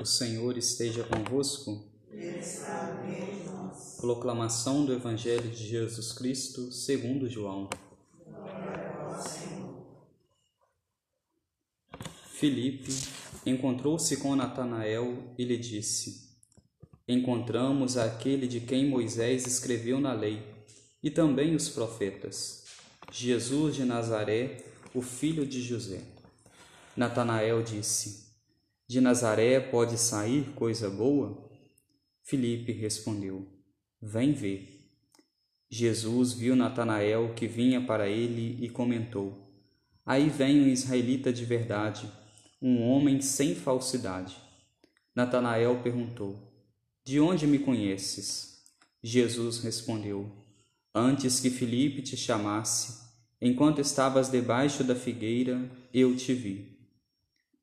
O Senhor esteja convosco. Proclamação do Evangelho de Jesus Cristo, segundo João. Filipe encontrou-se com Natanael e lhe disse: Encontramos aquele de quem Moisés escreveu na lei, e também os profetas, Jesus de Nazaré, o filho de José. Natanael disse: de Nazaré pode sair coisa boa? Filipe respondeu: Vem ver. Jesus viu Natanael que vinha para ele e comentou: Aí vem um israelita de verdade, um homem sem falsidade. Natanael perguntou: De onde me conheces? Jesus respondeu: Antes que Filipe te chamasse, enquanto estavas debaixo da figueira, eu te vi.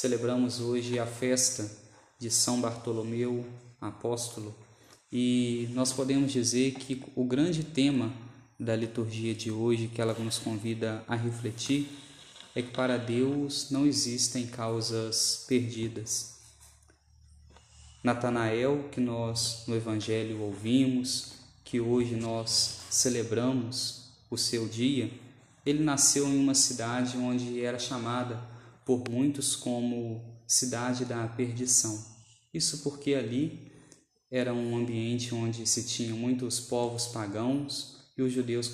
Celebramos hoje a festa de São Bartolomeu, apóstolo, e nós podemos dizer que o grande tema da liturgia de hoje, que ela nos convida a refletir, é que para Deus não existem causas perdidas. Natanael, que nós no Evangelho ouvimos, que hoje nós celebramos o seu dia, ele nasceu em uma cidade onde era chamada por muitos como cidade da perdição. Isso porque ali era um ambiente onde se tinham muitos povos pagãos e os judeus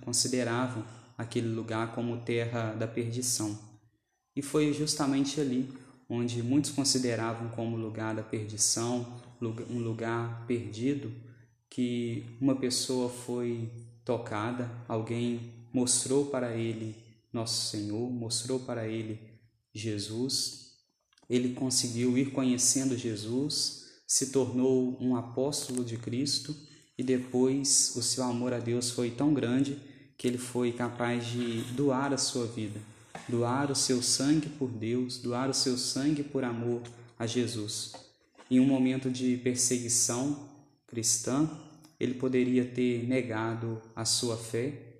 consideravam aquele lugar como terra da perdição. E foi justamente ali onde muitos consideravam como lugar da perdição, um lugar perdido, que uma pessoa foi tocada, alguém mostrou para ele nosso Senhor, mostrou para ele Jesus, ele conseguiu ir conhecendo Jesus, se tornou um apóstolo de Cristo e depois o seu amor a Deus foi tão grande que ele foi capaz de doar a sua vida, doar o seu sangue por Deus, doar o seu sangue por amor a Jesus. Em um momento de perseguição cristã, ele poderia ter negado a sua fé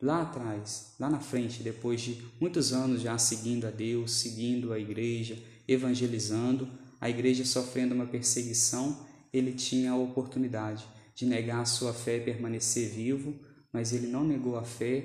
lá atrás, lá na frente, depois de muitos anos já seguindo a Deus, seguindo a igreja, evangelizando, a igreja sofrendo uma perseguição, ele tinha a oportunidade de negar a sua fé e permanecer vivo, mas ele não negou a fé,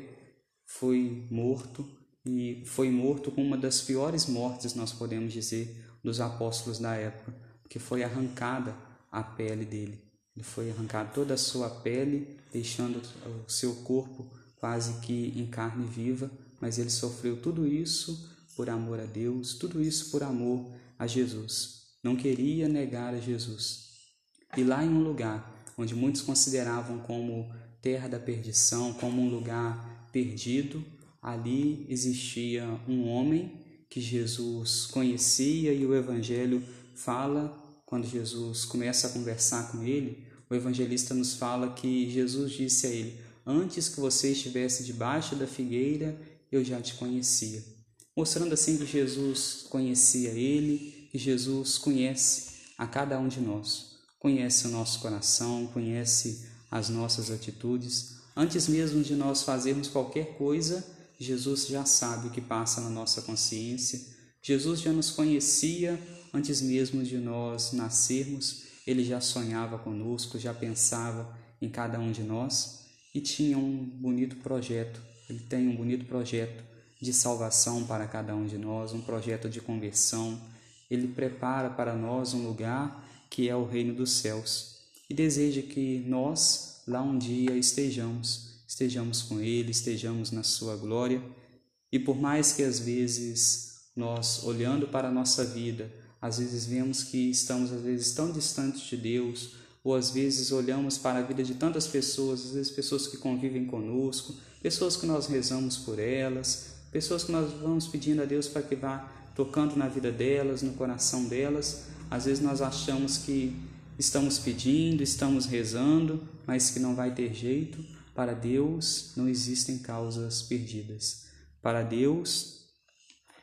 foi morto e foi morto com uma das piores mortes, nós podemos dizer, dos apóstolos da época, porque foi arrancada a pele dele. Ele foi arrancado toda a sua pele, deixando o seu corpo quase que em carne viva, mas ele sofreu tudo isso por amor a Deus, tudo isso por amor a Jesus. Não queria negar a Jesus. E lá em um lugar onde muitos consideravam como terra da perdição, como um lugar perdido, ali existia um homem que Jesus conhecia e o evangelho fala quando Jesus começa a conversar com ele, o evangelista nos fala que Jesus disse a ele: Antes que você estivesse debaixo da figueira, eu já te conhecia. Mostrando assim que Jesus conhecia ele, que Jesus conhece a cada um de nós. Conhece o nosso coração, conhece as nossas atitudes. Antes mesmo de nós fazermos qualquer coisa, Jesus já sabe o que passa na nossa consciência. Jesus já nos conhecia antes mesmo de nós nascermos. Ele já sonhava conosco, já pensava em cada um de nós e tinha um bonito projeto. Ele tem um bonito projeto de salvação para cada um de nós, um projeto de conversão. Ele prepara para nós um lugar que é o reino dos céus, e deseja que nós lá um dia estejamos, estejamos com Ele, estejamos na Sua glória, e por mais que às vezes nós, olhando para a nossa vida, às vezes vemos que estamos às vezes tão distantes de Deus, ou às vezes olhamos para a vida de tantas pessoas, às vezes pessoas que convivem conosco, pessoas que nós rezamos por elas, pessoas que nós vamos pedindo a Deus para que vá tocando na vida delas, no coração delas. Às vezes nós achamos que estamos pedindo, estamos rezando, mas que não vai ter jeito. Para Deus não existem causas perdidas. Para Deus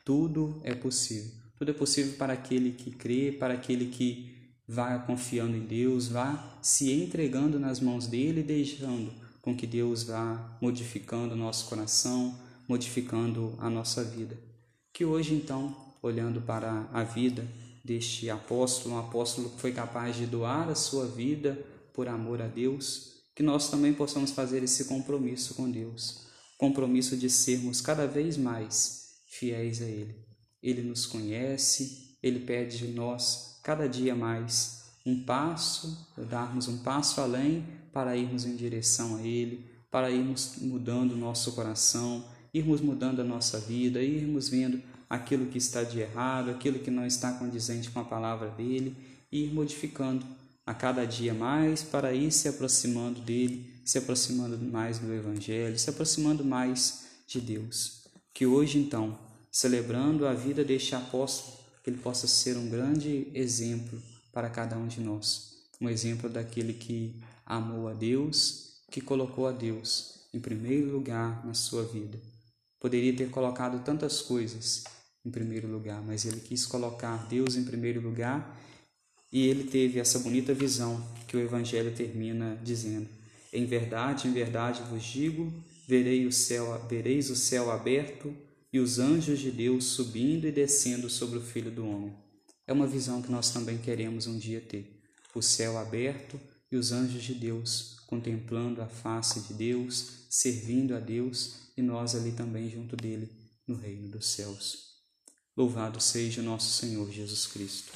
tudo é possível. Tudo é possível para aquele que crê, para aquele que vá confiando em Deus, vá se entregando nas mãos dele deixando com que Deus vá modificando o nosso coração, modificando a nossa vida. Que hoje, então, olhando para a vida deste apóstolo, um apóstolo que foi capaz de doar a sua vida por amor a Deus, que nós também possamos fazer esse compromisso com Deus, compromisso de sermos cada vez mais fiéis a Ele. Ele nos conhece, Ele pede de nós cada dia mais um passo, darmos um passo além para irmos em direção a Ele, para irmos mudando o nosso coração, irmos mudando a nossa vida, irmos vendo aquilo que está de errado, aquilo que não está condizente com a palavra dele, e ir modificando a cada dia mais para ir se aproximando dele, se aproximando mais do Evangelho, se aproximando mais de Deus. Que hoje, então, celebrando a vida deste apóstolo, que ele possa ser um grande exemplo para cada um de nós, um exemplo daquele que amou a Deus, que colocou a Deus em primeiro lugar na sua vida. Poderia ter colocado tantas coisas em primeiro lugar, mas ele quis colocar Deus em primeiro lugar e ele teve essa bonita visão que o Evangelho termina dizendo: Em verdade, em verdade vos digo, verei o céu, vereis o céu aberto e os anjos de Deus subindo e descendo sobre o Filho do Homem. É uma visão que nós também queremos um dia ter: o céu aberto e os anjos de Deus contemplando a face de Deus, servindo a Deus e nós ali também junto dele no reino dos céus. Louvado seja o nosso Senhor Jesus Cristo.